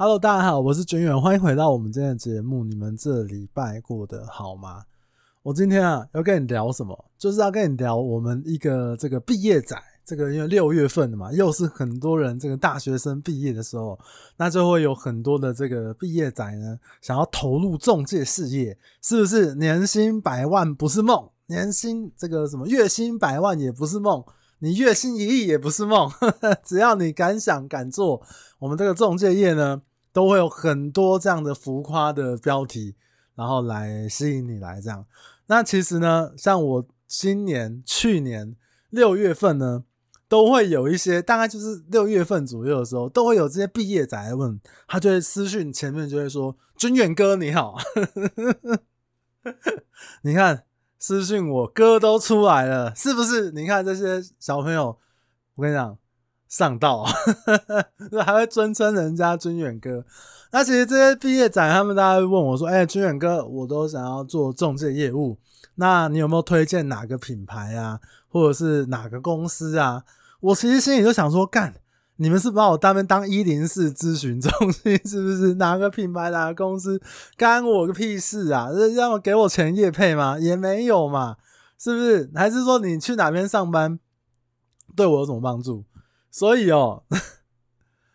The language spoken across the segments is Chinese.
Hello，大家好，我是卷远，欢迎回到我们今天的节目。你们这礼拜过得好吗？我今天啊要跟你聊什么？就是要跟你聊我们一个这个毕业仔，这个因为六月份的嘛，又是很多人这个大学生毕业的时候，那就会有很多的这个毕业仔呢，想要投入中介事业，是不是？年薪百万不是梦，年薪这个什么月薪百万也不是梦。你月薪一亿也不是梦，呵呵，只要你敢想敢做，我们这个中介业呢，都会有很多这样的浮夸的标题，然后来吸引你来这样。那其实呢，像我今年、去年六月份呢，都会有一些，大概就是六月份左右的时候，都会有这些毕业仔问，他就会私讯前面就会说：“君远哥你好。”你看。私讯我歌都出来了，是不是？你看这些小朋友，我跟你讲，上道，还会尊称人家军远哥。那其实这些毕业展，他们大家会问我说：“哎、欸，军远哥，我都想要做中介业务，那你有没有推荐哪个品牌啊，或者是哪个公司啊？”我其实心里就想说，干。你们是把我当面当一零四咨询中心，是不是？哪个品牌、哪个公司，干我个屁事啊？是要给我钱业配吗？也没有嘛，是不是？还是说你去哪边上班，对我有什么帮助？所以哦，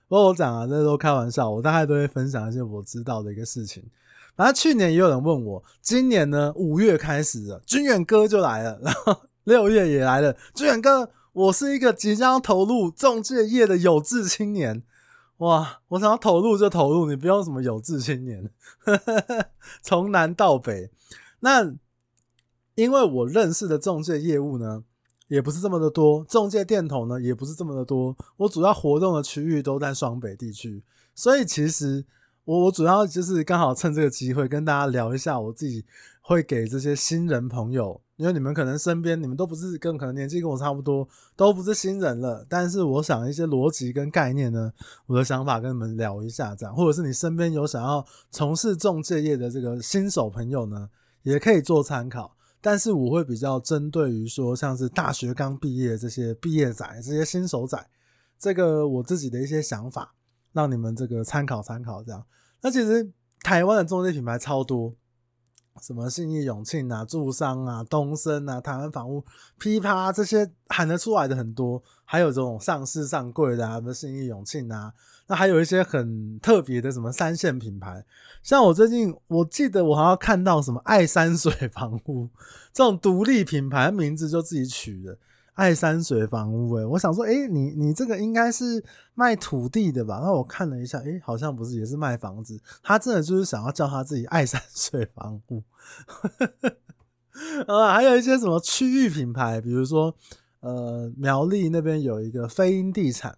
不过我讲啊，这都开玩笑，我大概都会分享一些我知道的一个事情。反正去年也有人问我，今年呢，五月开始了，军远哥就来了，然后 六月也来了，军远哥。我是一个即将投入中介业的有志青年，哇！我想要投入就投入，你不用什么有志青年，从南到北。那因为我认识的中介业务呢，也不是这么的多，中介店头呢也不是这么的多。我主要活动的区域都在双北地区，所以其实我我主要就是刚好趁这个机会跟大家聊一下我自己会给这些新人朋友。因为你们可能身边你们都不是跟可能年纪跟我差不多，都不是新人了。但是我想一些逻辑跟概念呢，我的想法跟你们聊一下，这样，或者是你身边有想要从事中介业的这个新手朋友呢，也可以做参考。但是我会比较针对于说，像是大学刚毕业这些毕业仔、这些新手仔，这个我自己的一些想法，让你们这个参考参考。这样，那其实台湾的中介品牌超多。什么信义永庆啊、住商啊、东森啊、台湾房屋、噼啪这些喊得出来的很多，还有这种上市上柜的啊，什么信义永庆啊，那还有一些很特别的什么三线品牌，像我最近我记得我好像看到什么爱山水房屋这种独立品牌，名字就自己取的。爱山水房屋，诶，我想说，诶、你你这个应该是卖土地的吧？那我看了一下，诶、好像不是，也是卖房子。他真的就是想要叫他自己爱山水房屋，啊，还有一些什么区域品牌，比如说，呃，苗栗那边有一个飞鹰地产。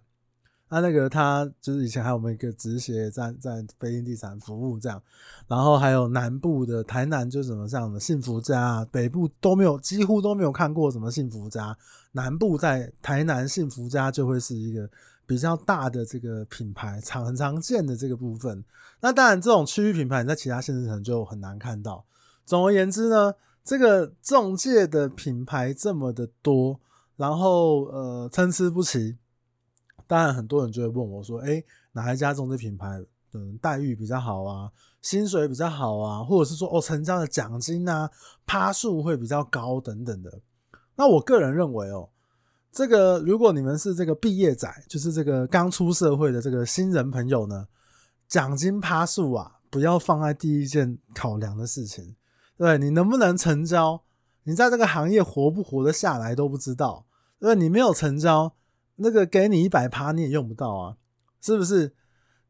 那、那个他就是以前还有我们一个直协在在飞鹰地产服务这样，然后还有南部的台南就是什么这样的幸福家，北部都没有几乎都没有看过什么幸福家，南部在台南幸福家就会是一个比较大的这个品牌常很常见的这个部分。那当然这种区域品牌你在其他县市可能就很难看到。总而言之呢，这个中介的品牌这么的多，然后呃参差不齐。当然，很多人就会问我说：“哎，哪一家中介品牌的待遇比较好啊？薪水比较好啊？或者是说，哦，成交的奖金啊，趴数会比较高等等的。”那我个人认为哦，这个如果你们是这个毕业仔，就是这个刚出社会的这个新人朋友呢，奖金趴数啊，不要放在第一件考量的事情。对，你能不能成交，你在这个行业活不活得下来都不知道。因为你没有成交。那个给你一百趴你也用不到啊，是不是？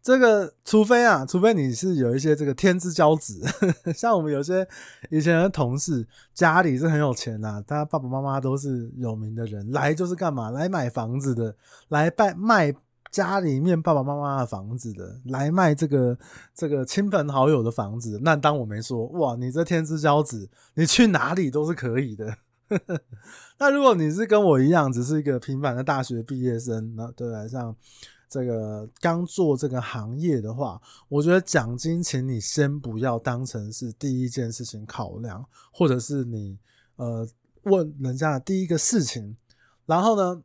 这个除非啊，除非你是有一些这个天之骄子，像我们有些以前的同事家里是很有钱呐、他爸爸妈妈都是有名的人，来就是干嘛？来买房子的，来卖卖家里面爸爸妈妈的房子的，来卖这个这个亲朋好友的房子。那当我没说，哇，你这天之骄子，你去哪里都是可以的。那如果你是跟我一样，只是一个平凡的大学毕业生，那对来像这个刚做这个行业的话，我觉得奖金，请你先不要当成是第一件事情考量，或者是你呃问人家的第一个事情。然后呢，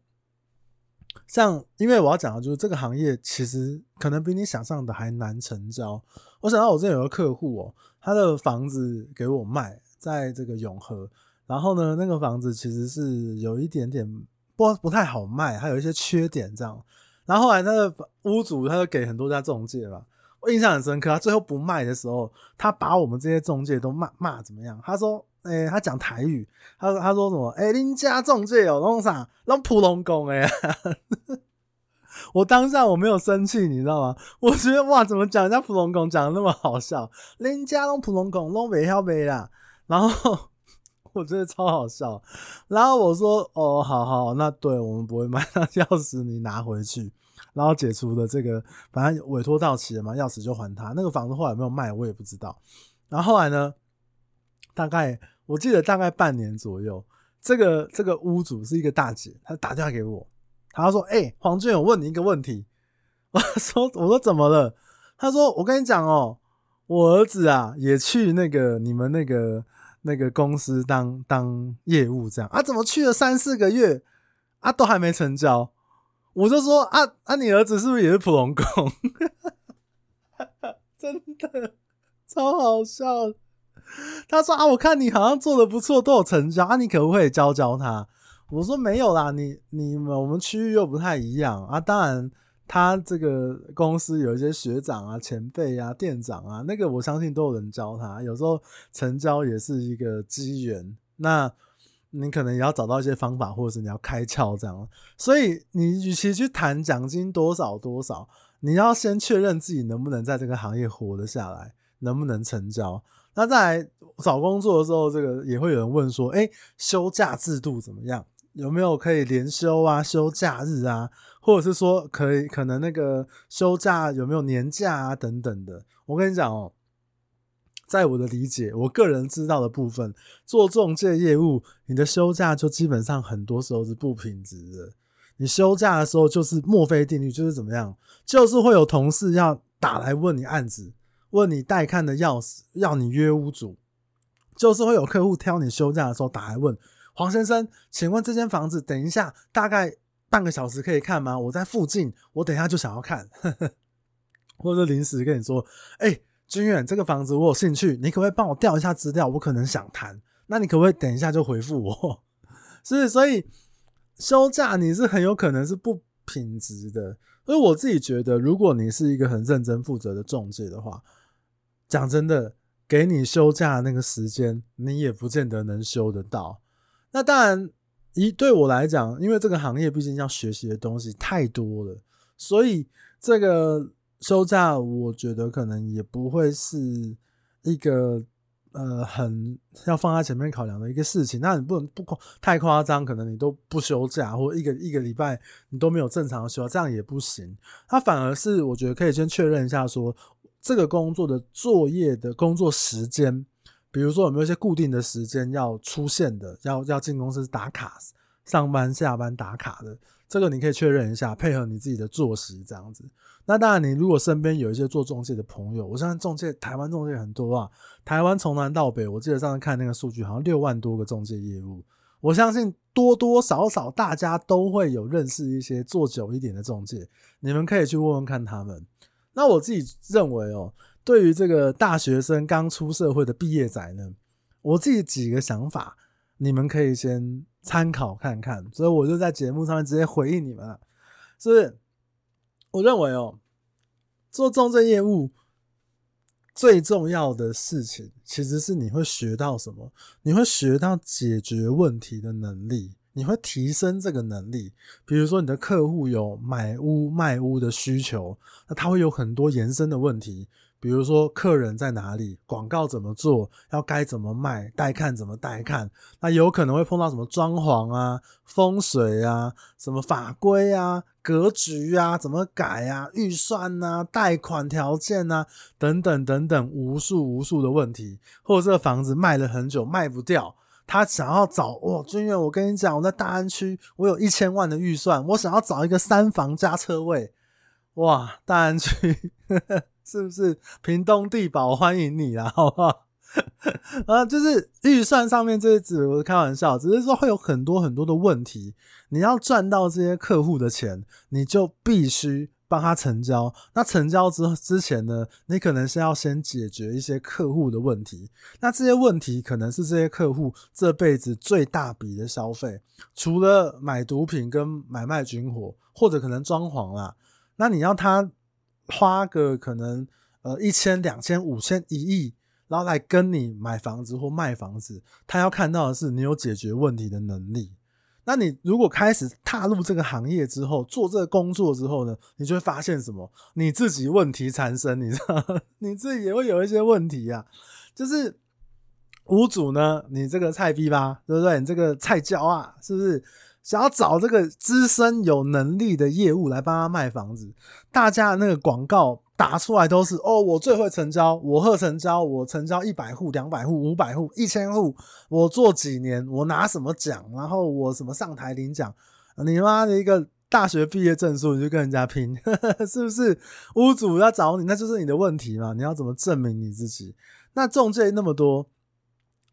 像因为我要讲的就是这个行业其实可能比你想象的还难成交。我想到我这有个客户哦，他的房子给我卖在这个永和，然后呢，那个房子其实是有一点点不不太好卖，还有一些缺点这样。然后后来那个屋主他就给很多家中介吧，我印象很深刻。他最后不卖的时候，他把我们这些中介都骂骂怎么样？他说：“哎、他讲台语，他说他说什么？哎、欸，恁家中介有，弄啥？弄普通工哎。”我当下我没有生气，你知道吗？我觉得哇，怎么讲人家普通工讲的那么好笑？恁家弄普通工弄袂晓卖啦，然后我觉得超好笑。然后我说：“哦，好好，那对我们不会卖，那钥匙你拿回去。”然后解除的这个，反正委托到期了嘛，钥匙就还他。那个房子后来有没有卖，我也不知道。然后后来呢，大概我记得大概半年左右，这个这个屋主是一个大姐，她打电话给我，她说：“哎、黄俊，我问你一个问题。”我说：“我说怎么了？”她说：“我跟你讲哦，我儿子啊也去那个你们那个那个公司当当业务这样啊，怎么去了三四个月啊，都还没成交。”我就说啊啊，你儿子是不是也是普龙工？真的超好笑。他说啊，我看你好像做的不错，都有成交啊，你可不可以教教他？我说没有啦，你你们我们区域又不太一样啊。当然，他这个公司有一些学长啊、前辈啊、店长啊，那个我相信都有人教他。有时候成交也是一个机缘。那。你可能也要找到一些方法，或者是你要开窍这样。所以你与其去谈奖金多少多少，你要先确认自己能不能在这个行业活得下来，能不能成交。那再来找工作的时候，这个也会有人问说：诶，休假制度怎么样？有没有可以连休啊、休假日啊，或者是说可以可能那个休假有没有年假啊等等的？我跟你讲哦。在我的理解，我个人知道的部分，做中介业务，你的休假就基本上很多时候是不平值的。你休假的时候就是墨菲定律，就是怎么样，就是会有同事要打来问你案子，问你带看的钥匙，要你约屋主，就是会有客户挑你休假的时候打来问黄先生，请问这间房子等一下大概半个小时可以看吗？我在附近，我等一下就想要看，或者临时跟你说，哎、欸。军远，这个房子我有兴趣，你可不可以帮我调一下资料？我可能想谈，那你可不可以等一下就回复我？是，所以休假你是很有可能是不品质的。所以我自己觉得，如果你是一个很认真负责的中介的话，讲真的，给你休假那个时间，你也不见得能休得到。那当然，一对我来讲，因为这个行业毕竟要学习的东西太多了，所以这个。休假，我觉得可能也不会是一个呃很要放在前面考量的一个事情。那你不能不夸太夸张，可能你都不休假，或一个一个礼拜你都没有正常的休，这样也不行。它反而是我觉得可以先确认一下，说这个工作的作业的工作时间，比如说有没有一些固定的时间要出现的，要要进公司打卡、上班下班打卡的，这个你可以确认一下，配合你自己的作息这样子。那当然，你如果身边有一些做中介的朋友，我相信中介台湾中介很多啊。台湾从南到北，我记得上次看那个数据，好像六万多个中介业务。我相信多多少少大家都会有认识一些做久一点的中介，你们可以去问问看他们。那我自己认为哦，对于这个大学生刚出社会的毕业仔呢，我自己几个想法，你们可以先参考看看。所以我就在节目上面直接回应你们了，是是？我认为哦，做仲介业务最重要的事情，其实是你会学到什么？你会学到解决问题的能力，你会提升这个能力。比如说，你的客户有买屋卖屋的需求，那他会有很多延伸的问题。比如说客人在哪里，广告怎么做，要该怎么卖，带看怎么带看，那有可能会碰到什么装潢啊、风水啊、什么法规啊、格局啊、怎么改啊、预算啊、贷款条件啊等等等等，无数无数的问题，或者这个房子卖了很久卖不掉，他想要找哇，君远，我跟你讲，我在大安区，我有一千万的预算，我想要找一个三房加车位，哇，大安区。是不是屏东地堡欢迎你啦？好不好？啊，就是预算上面这些字，我是开玩笑，只是说会有很多很多的问题。你要赚到这些客户的钱，你就必须帮他成交。那成交之之前呢，你可能是要先解决一些客户的问题。那这些问题可能是这些客户这辈子最大笔的消费，除了买毒品跟买卖军火，或者可能装潢啦。那你要他花个可能呃一千、两千、五千、一亿，然后来跟你买房子或卖房子，他要看到的是你有解决问题的能力。那你如果开始踏入这个行业之后，做这个工作之后呢，你就会发现什么？你自己问题缠身，你知道，你自己也会有一些问题啊。就是屋主呢，你这个菜逼吧，对不对？你这个菜椒啊，是不是想要找这个资深有能力的业务来帮他卖房子？大家的那个广告。打出来都是哦，我最会成交，我会成交，我成交一百户、两百户、五百户、一千户，我做几年，我拿什么奖，然后我什么上台领奖，你妈的一个大学毕业证书你就跟人家拼，是不是？屋主要找你，那就是你的问题嘛？你要怎么证明你自己？那中介那么多，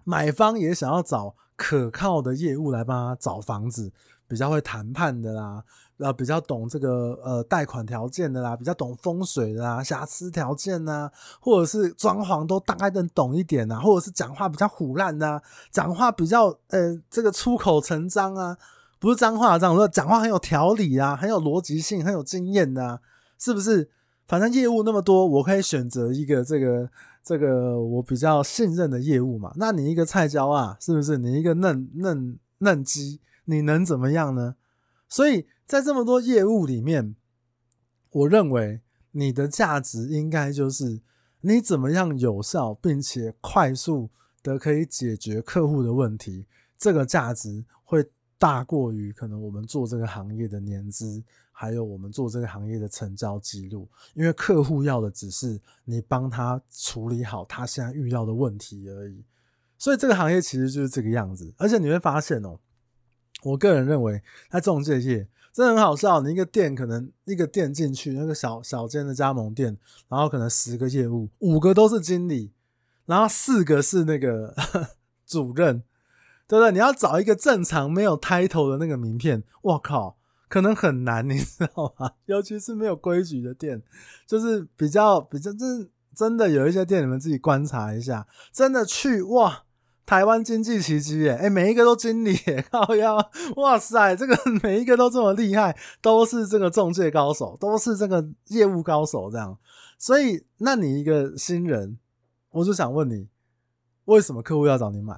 买方也想要找可靠的业务来帮他找房子，比较会谈判的啦。呃，比较懂这个呃贷款条件的啦，比较懂风水的啦，瑕疵条件呐、啊，或者是装潢都大概能懂一点呐，或者是讲话比较虎烂呐，讲话比较呃这个出口成章啊，不是脏话这样说，讲话很有条理啊，很有逻辑性，很有经验呐、啊，是不是？反正业务那么多，我可以选择一个这个这个我比较信任的业务嘛。那你一个菜椒啊，是不是？你一个嫩嫩嫩鸡，你能怎么样呢？所以。在这么多业务里面，我认为你的价值应该就是你怎么样有效并且快速的可以解决客户的问题，这个价值会大过于可能我们做这个行业的年资，还有我们做这个行业的成交记录，因为客户要的只是你帮他处理好他现在遇到的问题而已。所以这个行业其实就是这个样子，而且你会发现哦，我个人认为在仲介业。真的很好笑，你一个店可能一个店进去，那个小小间的加盟店，然后可能十个业务，五个都是经理，然后四个是那个 主任，对不对？你要找一个正常没有 title 的那个名片，我靠，可能很难，你知道吗？尤其是没有规矩的店，就是比较比较真真的有一些店，你们自己观察一下，真的去哇。台湾经济奇迹耶，哎，每一个都经理耶，靠腰，哇塞，这个每一个都这么厉害，都是这个中介高手，都是这个业务高手，这样。所以，那你一个新人，我就想问你，为什么客户要找你买？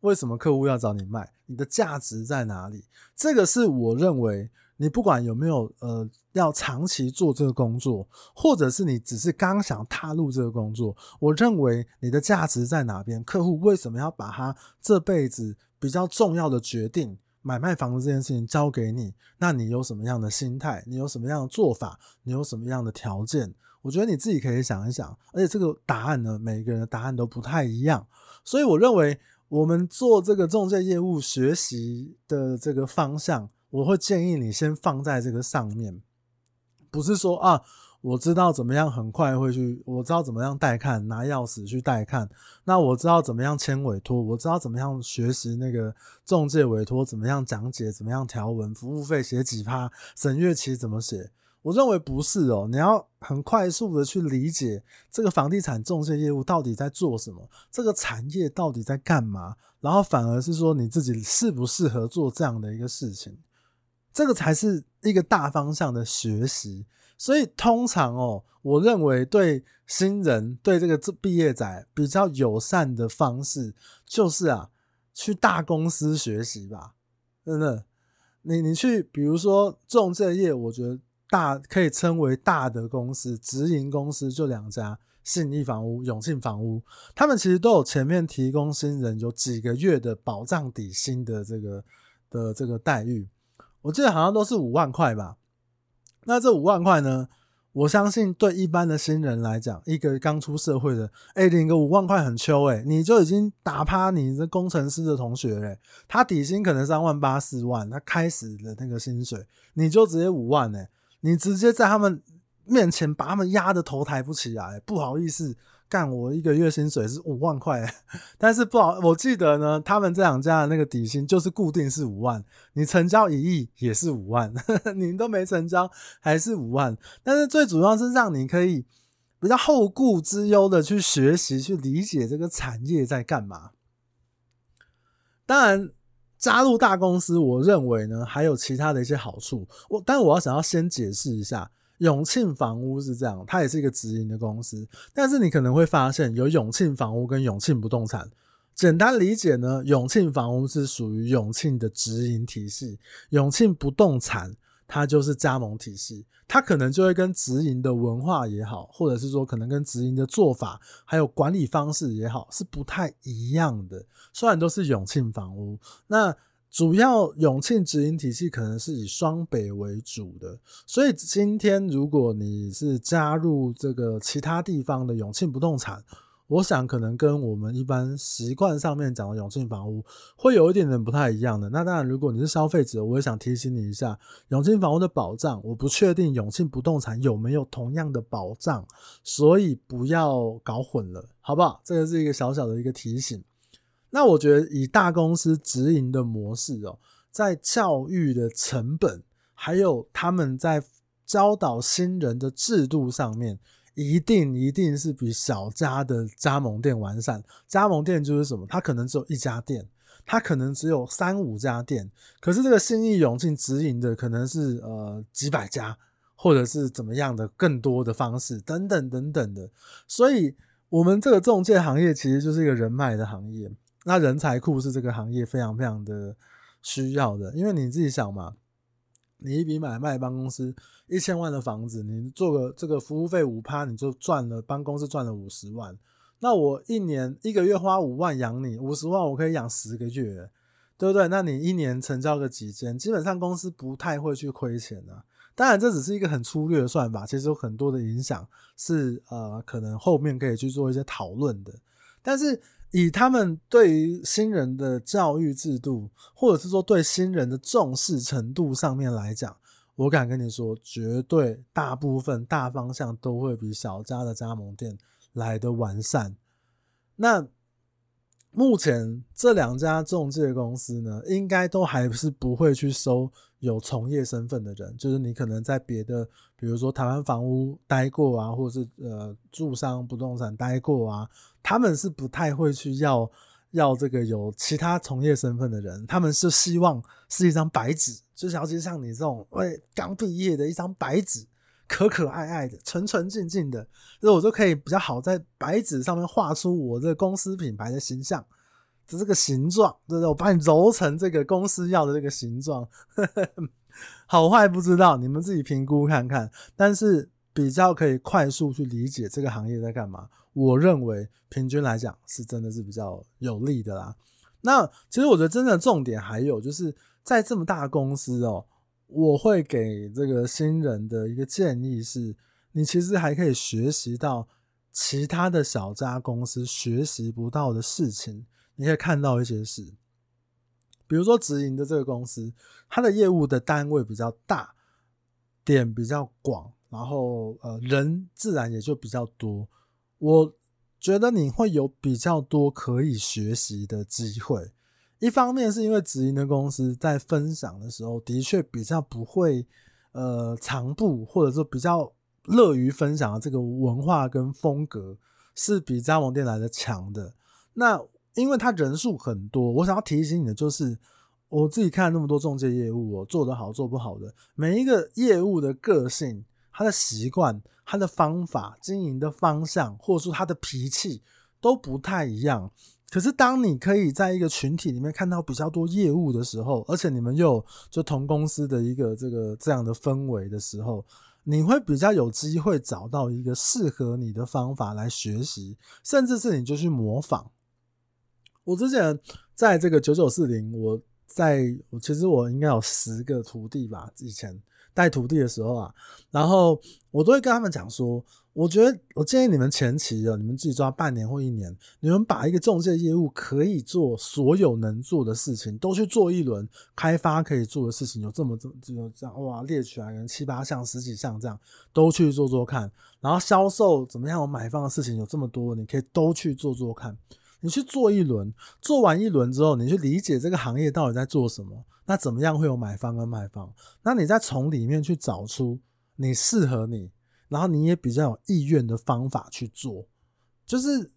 为什么客户要找你卖？你的价值在哪里？这个是我认为。你不管有没有呃要长期做这个工作，或者是你只是刚想踏入这个工作，我认为你的价值在哪边？客户为什么要把他这辈子比较重要的决定买卖房子这件事情交给你？那你有什么样的心态？你有什么样的做法？你有什么样的条件？我觉得你自己可以想一想。而且这个答案呢，每个人的答案都不太一样。所以我认为我们做这个中介业务学习的这个方向。我会建议你先放在这个上面，不是说啊，我知道怎么样很快会去，我知道怎么样带看，拿钥匙去带看，那我知道怎么样签委托，我知道怎么样学习那个中介委托，怎么样讲解，怎么样条文，服务费写几趴，审阅期怎么写。我认为不是哦，你要很快速的去理解这个房地产中介业务到底在做什么，这个产业到底在干嘛，然后反而是说你自己适不适合做这样的一个事情。这个才是一个大方向的学习，所以通常哦，我认为对新人、对这个毕业仔比较友善的方式，就是啊，去大公司学习吧。真的，你你去，比如说仲介业，我觉得大可以称为大的公司，直营公司就两家：信义房屋、永庆房屋。他们其实都有前面提供新人有几个月的保障底薪的这个的这个待遇。我记得好像都是五万块吧。那这五万块呢？我相信对一般的新人来讲，一个刚出社会的，哎，领个五万块很秋哎，你就已经打趴你这工程师的同学嘞。他底薪可能三万八四万，他开始的那个薪水，你就直接五万哎，你直接在他们面前把他们压得头抬不起来，不好意思。干我一个月薪水是五万块，但是不好，我记得呢，他们这两家的那个底薪就是固定是五万，你成交一亿也是五万，你都没成交还是五万，但是最主要是让你可以比较后顾之忧的去学习去理解这个产业在干嘛。当然。加入大公司，我认为呢还有其他的一些好处。我，但我要想要先解释一下，永庆房屋是这样，它也是一个直营的公司。但是你可能会发现，有永庆房屋跟永庆不动产。简单理解呢，永庆房屋是属于永庆的直营体系，永庆不动产。它就是加盟体系，它可能就会跟直营的文化也好，或者是说可能跟直营的做法还有管理方式也好，是不太一样的。虽然都是永庆房屋，那主要永庆直营体系可能是以双北为主的，所以今天如果你是加入这个其他地方的永庆不动产。我想可能跟我们一般习惯上面讲的永庆房屋会有一点点不太一样的。那当然，如果你是消费者，我也想提醒你一下，永庆房屋的保障，我不确定永庆不动产有没有同样的保障，所以不要搞混了，好不好？这个是一个小小的一个提醒。那我觉得以大公司直营的模式哦，在教育的成本，还有他们在教导新人的制度上面。一定一定是比小家的加盟店完善。加盟店就是什么？它可能只有一家店，它可能只有三五家店。可是这个新义永庆直营的可能是呃几百家，或者是怎么样的更多的方式等等等等的。所以，我们这个中介行业其实就是一个人脉的行业。那人才库是这个行业非常非常的需要的，因为你自己想嘛。你一笔买卖帮公司一千万的房子，你做个这个服务费五趴，你就赚了帮公司赚了五十万。那我一年一个月花五万养你，五十万我可以养十个月，对不对？那你一年成交个几间，基本上公司不太会去亏钱的。当然这只是一个很粗略的算法，其实有很多的影响是呃可能后面可以去做一些讨论的，但是。以他们对于新人的教育制度，或者是说对新人的重视程度上面来讲，我敢跟你说，绝对大部分大方向都会比小家的加盟店来得完善。那目前这两家中介公司呢，应该都还是不会去收有从业身份的人，就是你可能在别的，比如说台湾房屋待过啊，或者是呃住商不动产待过啊，他们是不太会去要要这个有其他从业身份的人，他们是希望是一张白纸，就像其像你这种喂刚毕业的一张白纸。可可爱爱的，纯纯净净的，所以我就可以比较好在白纸上面画出我这个公司品牌的形象的这个形状，对不对？我把你揉成这个公司要的这个形状，好坏不知道，你们自己评估看看。但是比较可以快速去理解这个行业在干嘛，我认为平均来讲是真的是比较有利的啦。那其实我觉得真正的重点还有就是在这么大公司哦。我会给这个新人的一个建议是，你其实还可以学习到其他的小家公司学习不到的事情，你可以看到一些事，比如说直营的这个公司，它的业务的单位比较大，点比较广，然后呃人自然也就比较多，我觉得你会有比较多可以学习的机会。一方面是因为直营的公司在分享的时候，的确比较不会呃藏布，或者说比较乐于分享的这个文化跟风格是比加盟店来的强的。那因为他人数很多，我想要提醒你的就是，我自己看那么多中介业务，我做得好做不好的，每一个业务的个性、他的习惯、他的方法、经营的方向，或者说他的脾气都不太一样。可是，当你可以在一个群体里面看到比较多业务的时候，而且你们又就同公司的一个这个这样的氛围的时候，你会比较有机会找到一个适合你的方法来学习，甚至是你就去模仿。我之前在这个九九四零，我在我其实我应该有十个徒弟吧，以前带徒弟的时候啊，然后我都会跟他们讲说，我觉得，我建议你们前期啊，你们自己抓半年或一年，你们把一个中介业务可以做所有能做的事情都去做一轮，开发可以做的事情有这么这么这样哇，列出来可能七八项、十几项这样都去做做看。然后销售怎么样？我买方的事情有这么多，你可以都去做做看。你去做一轮，做完一轮之后，你去理解这个行业到底在做什么，那怎么样会有买方跟卖方？那你再从里面去找出你适合你。然后你也比较有意愿的方法去做，就是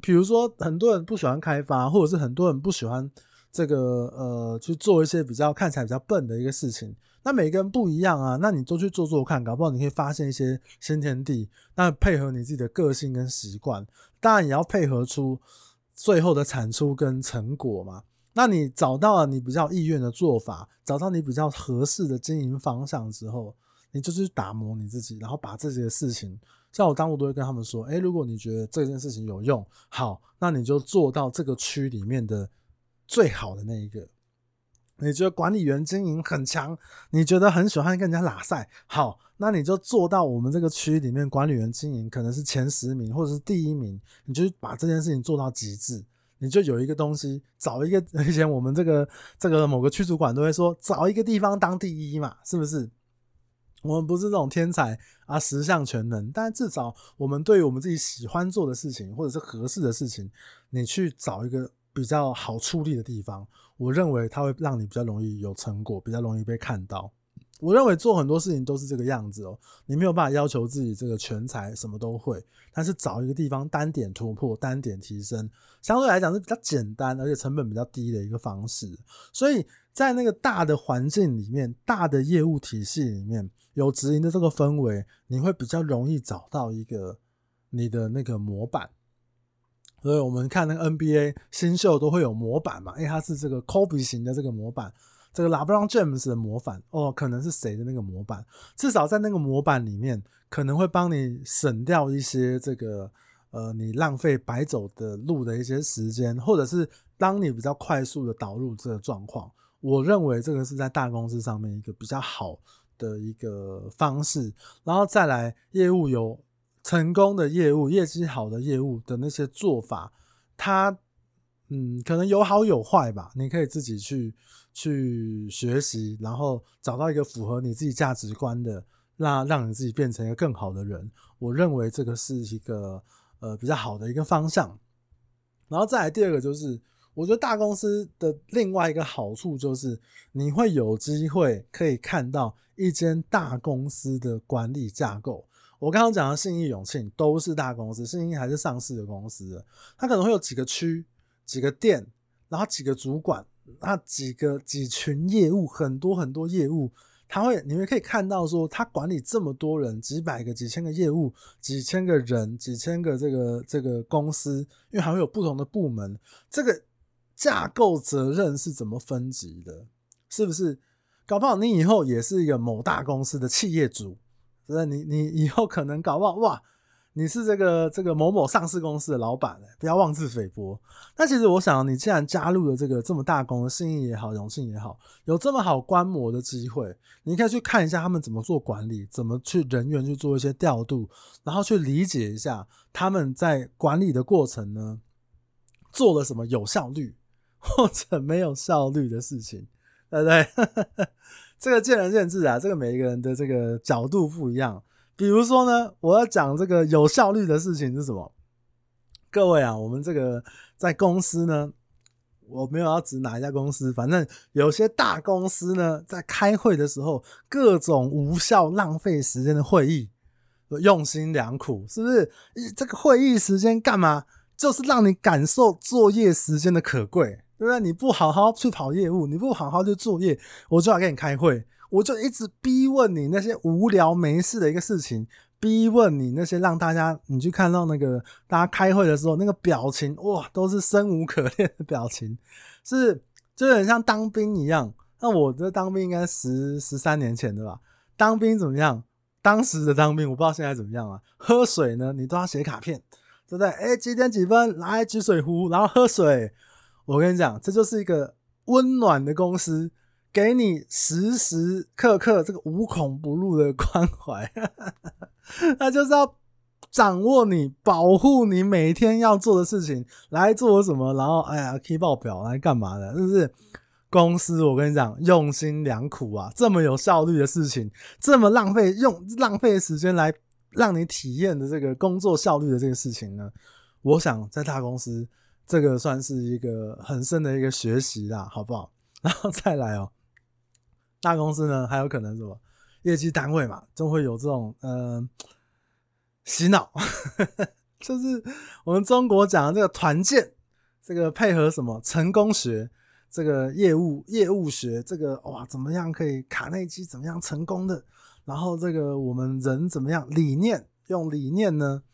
比如说很多人不喜欢开发，或者是很多人不喜欢这个呃去做一些比较看起来比较笨的一个事情。那每个人不一样啊，那你都去做做看，搞不好你可以发现一些新天地。那配合你自己的个性跟习惯，当然也要配合出最后的产出跟成果嘛。那你找到了你比较意愿的做法，找到你比较合适的经营方向之后。你就去打磨你自己，然后把这些事情，像我当初都会跟他们说，诶，如果你觉得这件事情有用，好，那你就做到这个区里面的最好的那一个。你觉得管理员经营很强，你觉得很喜欢跟人家拉赛，好，那你就做到我们这个区里面管理员经营可能是前十名或者是第一名，你就把这件事情做到极致，你就有一个东西，找一个 以前我们这个这个某个区主管都会说，找一个地方当第一嘛，是不是？我们不是这种天才啊，十项全能，但至少我们对于我们自己喜欢做的事情，或者是合适的事情，你去找一个比较好出力的地方，我认为它会让你比较容易有成果，比较容易被看到。我认为做很多事情都是这个样子哦，你没有办法要求自己这个全才什么都会，但是找一个地方单点突破、单点提升，相对来讲是比较简单而且成本比较低的一个方式。所以在那个大的环境里面、大的业务体系里面。有直营的这个氛围，你会比较容易找到一个你的那个模板。所以我们看那个 NBA 新秀都会有模板嘛，因为它是这个 Kobe 型的这个模板，这个 LeBron James 的模板哦，可能是谁的那个模板？至少在那个模板里面，可能会帮你省掉一些这个呃你浪费白走的路的一些时间，或者是当你比较快速的导入这个状况。我认为这个是在大公司上面一个比较好的一个方式，然后再来业务有成功的业务、业绩好的业务的那些做法，它嗯可能有好有坏吧，你可以自己去去学习，然后找到一个符合你自己价值观的，让让你自己变成一个更好的人。我认为这个是一个呃比较好的一个方向。然后再来第二个就是。我觉得大公司的另外一个好处就是，你会有机会可以看到一间大公司的管理架构。我刚刚讲的信义永庆都是大公司，信义还是上市的公司，它可能会有几个区、几个店，然后几个主管，那几个几群业务，很多很多业务，他会你们可以看到说，他管理这么多人，几百个、几千个业务，几千个人，几千个这个这个公司，因为还会有不同的部门，这个。架构责任是怎么分级的？是不是？搞不好你以后也是一个某大公司的企业主，是你你以后可能搞不好哇，你是这个这个某某上市公司的老板，不要妄自菲薄。那其实我想，你既然加入了这个这么大公司，信义也好，荣幸也好，有这么好观摩的机会，你可以去看一下他们怎么做管理，怎么去人员去做一些调度，然后去理解一下他们在管理的过程呢，做了什么有效率。或者没有效率的事情，对不对？这个见仁见智啊，这个每一个人的这个角度不一样。比如说呢，我要讲这个有效率的事情是什么？各位啊，我们这个在公司呢，我没有要指哪一家公司，反正有些大公司呢，在开会的时候，各种无效浪费时间的会议，用心良苦，是不是？这个会议时间干嘛？就是让你感受作业时间的可贵。对不对？你不好好去跑业务，你不好好去作业，我就要跟你开会，我就一直逼问你那些无聊没事的一个事情，逼问你那些让大家你去看到那个大家开会的时候那个表情，哇，都是生无可恋的表情，是就很像当兵一样。那我的当兵应该十十三年前的吧？当兵怎么样？当时的当兵我不知道现在怎么样啊。喝水呢，你都要写卡片，对不对？哎，几点几分来举水壶，然后喝水。我跟你讲，这就是一个温暖的公司，给你时时刻刻这个无孔不入的关怀。他就是要掌握你、保护你每天要做的事情，来做什么？然后，哎呀，key 报表来干嘛的？是不是？公司，我跟你讲，用心良苦啊！这么有效率的事情，这么浪费用浪费时间来让你体验的这个工作效率的这个事情呢，我想在大公司，这个算是一个很深的一个学习啦，好不好？然后再来哦，大公司呢还有可能什么业绩单位嘛，就会有这种嗯、洗脑，就是我们中国讲的这个团建，这个配合什么成功学。这个业务业务学，这个哇，怎么样可以卡内基怎么样成功的？然后这个我们人怎么样理念，用理念呢？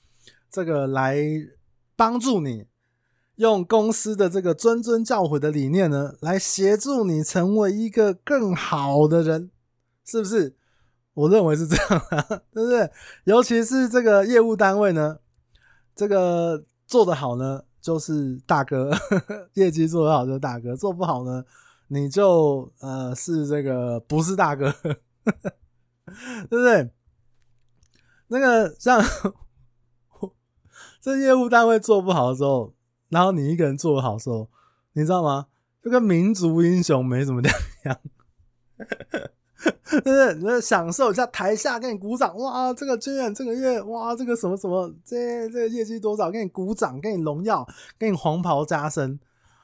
这个来帮助你，用公司的这个谆谆教诲的理念呢，来协助你成为一个更好的人，是不是？我认为是这样啊，对不对？尤其是这个业务单位呢，这个做得好呢。就是大哥，业绩做得好就是大哥，做不好呢，你就呃是这个不是大哥，对不对？那个像这业务单位做不好的时候，然后你一个人做好的时候，你知道吗？就跟民族英雄没什么两样。就是？你就享受一下台下给你鼓掌，哇，这个军远这个月，哇，这个什么什么，这这个业绩多少，给你鼓掌，给你荣耀，给你黄袍加身，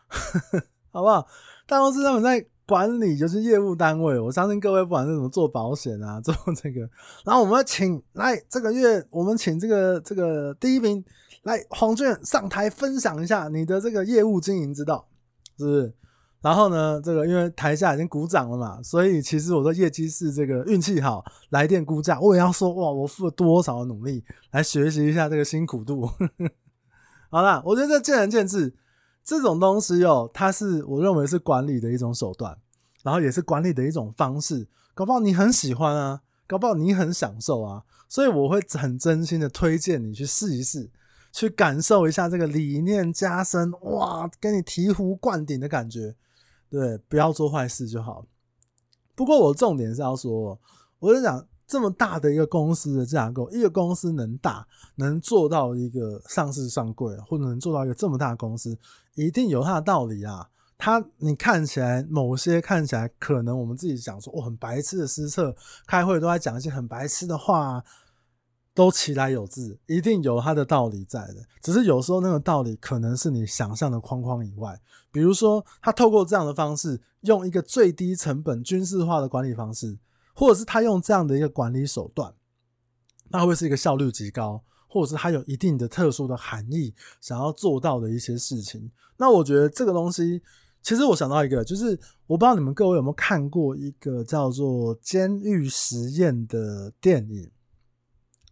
好不好？大公司他们在管理就是业务单位，我相信各位不管是怎么做保险啊，做这个，然后我们请来这个月，我们请这个这个第一名来黄俊上台分享一下你的这个业务经营之道，是不是？然后呢，这个因为台下已经鼓掌了嘛，所以其实我的业绩是这个运气好，来电估价，我也要说哇，我付了多少的努力来学习一下这个辛苦度。好啦，我觉得这见仁见智，这种东西哦，它是我认为是管理的一种手段，然后也是管理的一种方式。搞不好你很喜欢啊，搞不好你很享受啊，所以我会很真心的推荐你去试一试，去感受一下这个理念加深，哇，给你醍醐灌顶的感觉。对，不要做坏事就好。不过我重点是要说，我就讲这么大的一个公司的架构，一个公司能大，能做到一个上市上柜，或者能做到一个这么大公司，一定有它的道理啊。它你看起来某些看起来可能我们自己讲说，哦，很白痴的施策，开会都在讲一些很白痴的话。都其来有自，一定有它的道理在的。只是有时候那个道理可能是你想象的框框以外。比如说，他透过这样的方式，用一个最低成本军事化的管理方式，或者是他用这样的一个管理手段，那会是一个效率极高，或者是他有一定的特殊的含义，想要做到的一些事情。那我觉得这个东西，其实我想到一个，就是我不知道你们各位有没有看过一个叫做《监狱实验》的电影。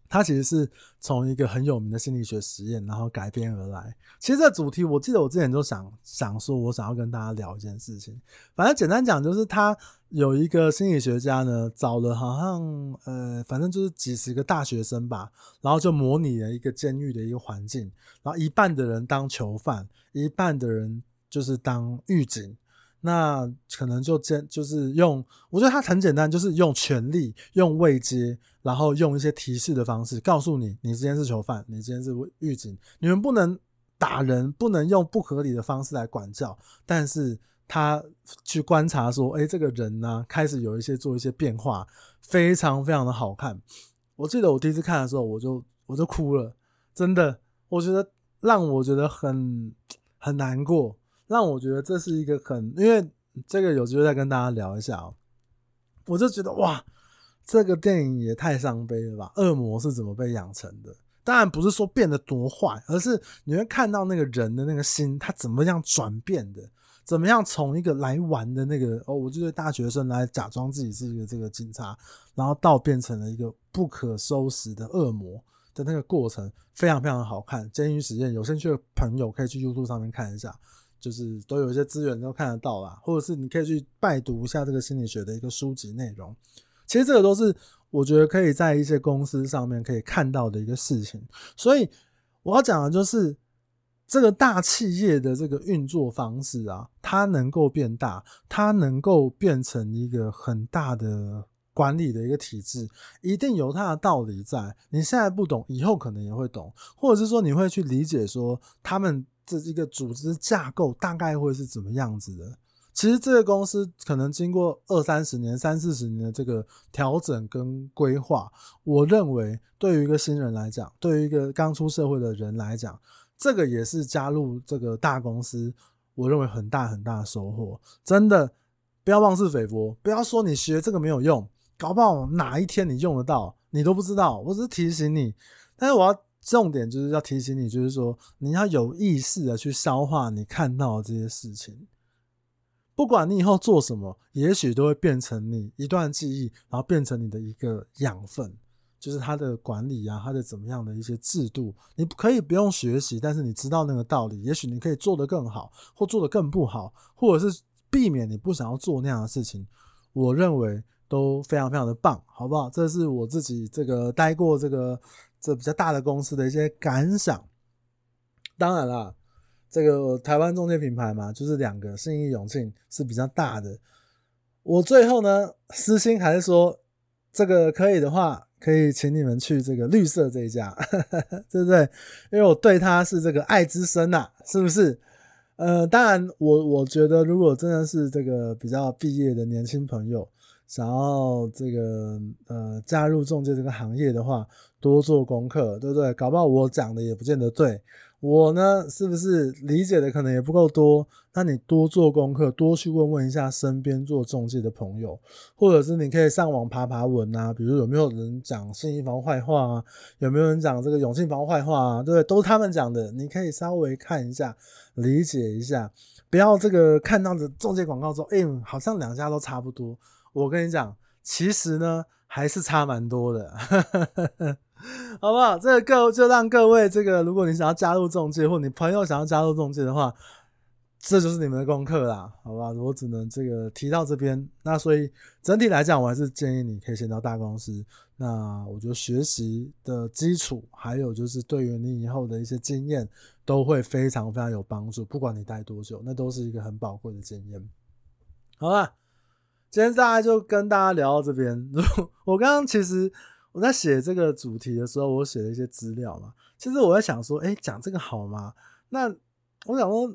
它其实是从一个很有名的心理学实验，然后改编而来。其实这主题，我记得我之前就想想说，我想要跟大家聊一件事情。反正简单讲，就是他有一个心理学家呢，找了好像呃，反正就是几十个大学生吧，然后就模拟了一个监狱的一个环境，然后一半的人当囚犯，一半的人就是当狱警。那可能就简就是用，我觉得它很简单，就是用权力、用位阶，然后用一些提示的方式告诉你，你今天是囚犯，你今天是狱警，你们不能打人，不能用不合理的方式来管教。但是他去观察说，哎，这个人呢，开始有一些做一些变化，非常非常的好看。我记得我第一次看的时候，我就我就哭了，真的，我觉得让我觉得很很难过。让我觉得这是一个很，因为这个有机会再跟大家聊一下哦。我就觉得哇，这个电影也太伤悲了吧！恶魔是怎么被养成的？当然不是说变得多坏，而是你会看到那个人的那个心，他怎么样转变的？怎么样从一个来玩的那个哦，我就是大学生来假装自己是一个这个警察，然后到变成了一个不可收拾的恶魔的那个过程，非常非常好看。监狱实验，有兴趣的朋友可以去 YouTube 上面看一下。就是都有一些资源都看得到啦，或者是你可以去拜读一下这个心理学的一个书籍内容。其实这个都是我觉得可以在一些公司上面可以看到的一个事情。所以我要讲的就是这个大企业的这个运作方式啊，它能够变大，它能够变成一个很大的管理的一个体制，一定有它的道理在。你现在不懂，以后可能也会懂，或者是说你会去理解说他们这一个组织架构大概会是怎么样子的。其实这个公司可能经过二三十年、三四十年的这个调整跟规划，我认为对于一个新人来讲，对于一个刚出社会的人来讲，这个也是加入这个大公司，我认为很大很大的收获。真的，不要妄自菲薄，不要说你学这个没有用，搞不好哪一天你用得到，你都不知道。我只是提醒你，但是我要重点就是要提醒你，就是说你要有意识的去消化你看到的这些事情。不管你以后做什么，也许都会变成你一段记忆，然后变成你的一个养分，就是他的管理啊，他的怎么样的一些制度，你可以不用学习，但是你知道那个道理，也许你可以做得更好，或做得更不好，或者是避免你不想要做那样的事情，我认为都非常非常的棒，好不好？这是我自己这个待过这个这比较大的公司的一些感想。当然啦。这个台湾中介品牌嘛，就是两个信义永庆是比较大的。我最后呢，私心还是说，这个可以的话，可以请你们去这个绿色这一家，对不对？因为我对他是这个爱之深呐，是不是？呃，当然我，我觉得如果真的是这个比较毕业的年轻朋友，想要这个呃加入中介这个行业的话，多做功课，对不对？搞不好我讲的也不见得对。我呢，是不是理解的可能也不够多？那你多做功课，多去问问一下身边做中介的朋友，或者是你可以上网爬爬文啊，比如有没有人讲信义房坏话啊，有没有人讲这个永庆房坏话啊？对？都是他们讲的，你可以稍微看一下，理解一下，不要这个看到的中介广告之后，哎，好像两家都差不多。我跟你讲，其实呢，还是差蛮多的。好不好？这个各就让各位这个，如果你想要加入中介，或你朋友想要加入中介的话，这就是你们的功课啦，好吧？我只能这个提到这边。那所以整体来讲，我还是建议你可以先到大公司。那我觉得学习的基础，还有就是对于你以后的一些经验，都会非常非常有帮助。不管你待多久，那都是一个很宝贵的经验。好吧，今天大概就跟大家聊到这边。我刚刚其实。我在写这个主题的时候，我写了一些资料嘛。其实我在想说，哎，讲这个好吗？那我想说，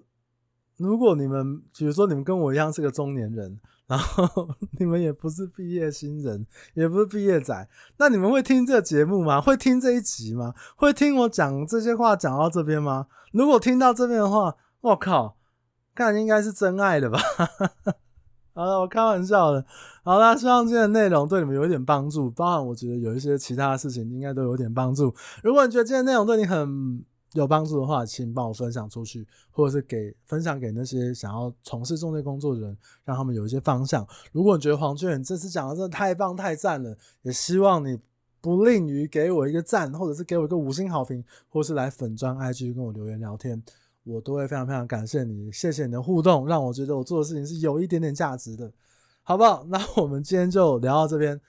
如果你们，比如说你们跟我一样是个中年人，然后 你们也不是毕业新人，也不是毕业仔，那你们会听这个节目吗？会听这一集吗？会听我讲这些话讲到这边吗？如果听到这边的话，我靠，看应该是真爱的吧。好了，我开玩笑的。好啦，希望今天的内容对你们有一点帮助，包含我觉得有一些其他的事情应该都有点帮助。如果你觉得今天内容对你很有帮助的话，请帮我分享出去，或者是给分享给那些想要从事仲介工作的人，让他们有一些方向。如果你觉得黄俊远这次讲的真的太棒太赞了，也希望你不吝于给我一个赞，或者是给我一个五星好评，或是来粉专 IG 跟我留言聊天。我都会非常非常感谢你，谢谢你的互动，让我觉得我做的事情是有一点点价值的，好不好？那我们今天就聊到这边，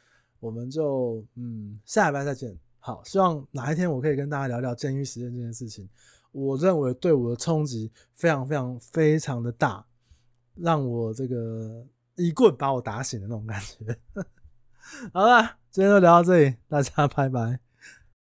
我们就嗯下礼拜再见。好，希望哪一天我可以跟大家聊聊监狱实验这件事情。我认为对我的冲击非常非常非常的大，让我这个一棍把我打醒的那种感觉。好了，今天就聊到这里，大家拜拜。